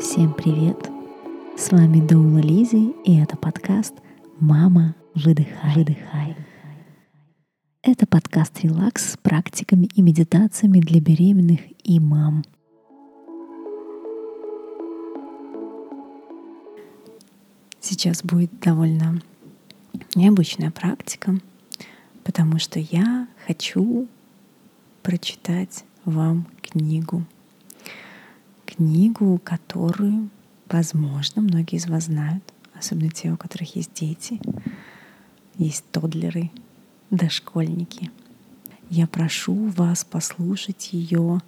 Всем привет! С вами Доула Лизи, и это подкаст «Мама, выдыхай, выдыхай». Это подкаст «Релакс» с практиками и медитациями для беременных и мам. Сейчас будет довольно необычная практика, потому что я хочу прочитать вам книгу — книгу, которую, возможно, многие из вас знают, особенно те, у которых есть дети, есть тодлеры, дошкольники. Я прошу вас послушать ее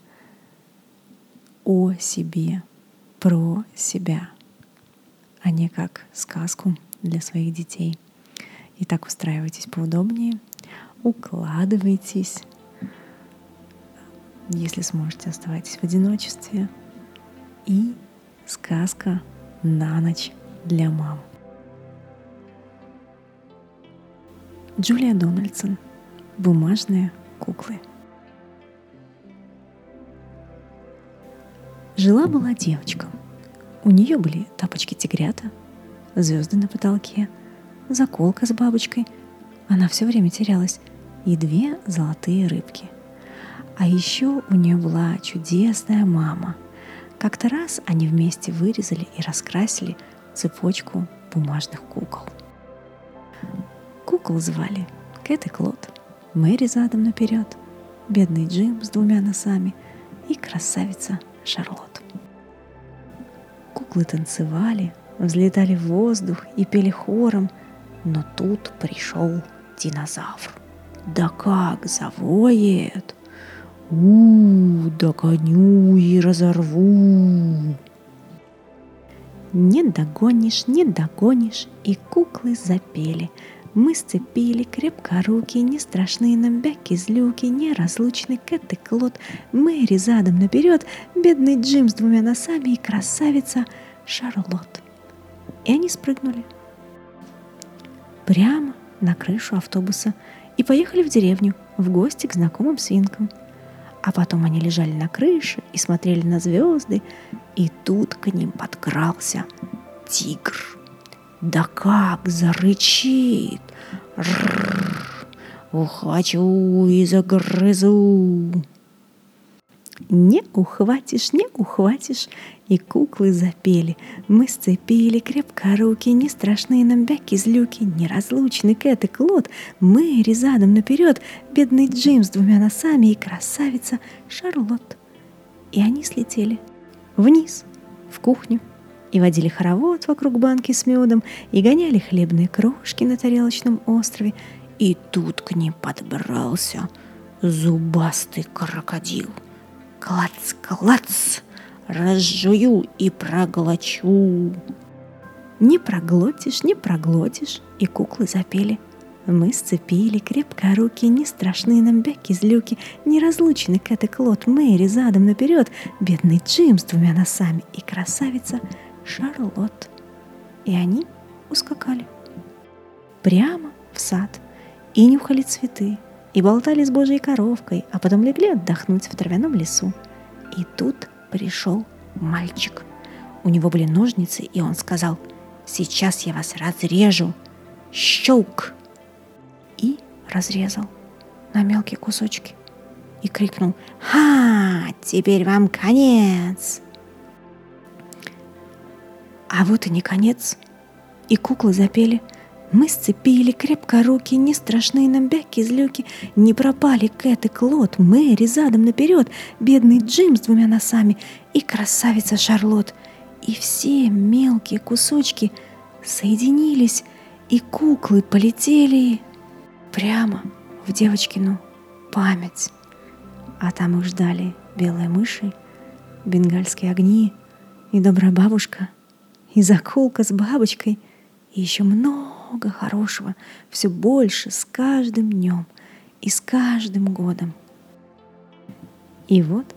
о себе, про себя, а не как сказку для своих детей. Итак, устраивайтесь поудобнее, укладывайтесь. Если сможете, оставайтесь в одиночестве — и сказка на ночь для мам. Джулия Дональдсон. Бумажные куклы. Жила-была девочка. У нее были тапочки-тигрята, звезды на потолке, заколка с бабочкой, она все время терялась, и две золотые рыбки. А еще у нее была чудесная мама — как-то раз они вместе вырезали и раскрасили цепочку бумажных кукол. Кукол звали Кэт и Клод, Мэри задом наперед, бедный Джим с двумя носами и красавица Шарлотт. Куклы танцевали, взлетали в воздух и пели хором, но тут пришел динозавр. Да как завоет! У, догоню и разорву. Не догонишь, не догонишь, и куклы запели. Мы сцепили крепко руки, не страшны нам бяки-злюки, неразлучный Кэт и Клод, Мэри задом наперед, бедный Джим с двумя носами и красавица Шарлотт. И они спрыгнули прямо на крышу автобуса и поехали в деревню в гости к знакомым свинкам – а потом они лежали на крыше и смотрели на звезды, и тут к ним подкрался тигр. Да как зарычит! Рррр, ухвачу и загрызу. Не ухватишь, не ухватишь, и куклы запели. Мы сцепили крепко руки, не страшные нам бяки-злюки, неразлучный Кэт и Клод, Мэри задом наперед, бедный Джим с двумя носами и красавица Шарлотт. И они слетели вниз, в кухню, и водили хоровод вокруг банки с медом, и гоняли хлебные крошки на тарелочном острове, и тут к ним подбрался зубастый крокодил — Клац-клац, разжую и проглочу. Не проглотишь, не проглотишь, и куклы запели. Мы сцепили крепко руки, не страшны нам бяки-злюки, неразлучный Кэт и Клод, Мэри задом наперед, бедный Джим с двумя носами. И красавица Шарлотт. И они ускакали. Прямо в сад. И нюхали цветы, и болтали с Божьей коровкой, а потом легли отдохнуть в травяном лесу. И тут пришел мальчик. У него были ножницы, и он сказал, «Сейчас я вас разрежу!» Щелк! И разрезал на мелкие кусочки. И крикнул, «Ха! Теперь вам конец!» А вот и не конец. И куклы запели – мы сцепили крепко руки, не страшные нам бяки-злюки, не пропали Кэт и Клод, Мэри задом наперед, бедный Джим с двумя носами и красавица Шарлот. И все мелкие кусочки соединились, и куклы полетели прямо в девочкину память. А там их ждали белые мыши, бенгальские огни и добрая бабушка, и заколка с бабочкой, и еще много много хорошего, все больше с каждым днем и с каждым годом. И вот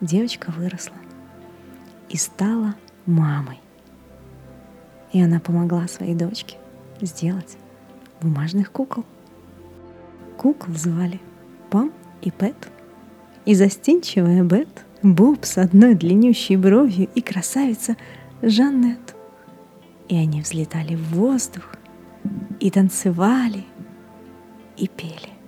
девочка выросла и стала мамой. И она помогла своей дочке сделать бумажных кукол. Кукол звали Пам и Пэт. И застенчивая Бет Боб с одной длиннющей бровью и красавица Жаннет. И они взлетали в воздух, и танцевали, и пели.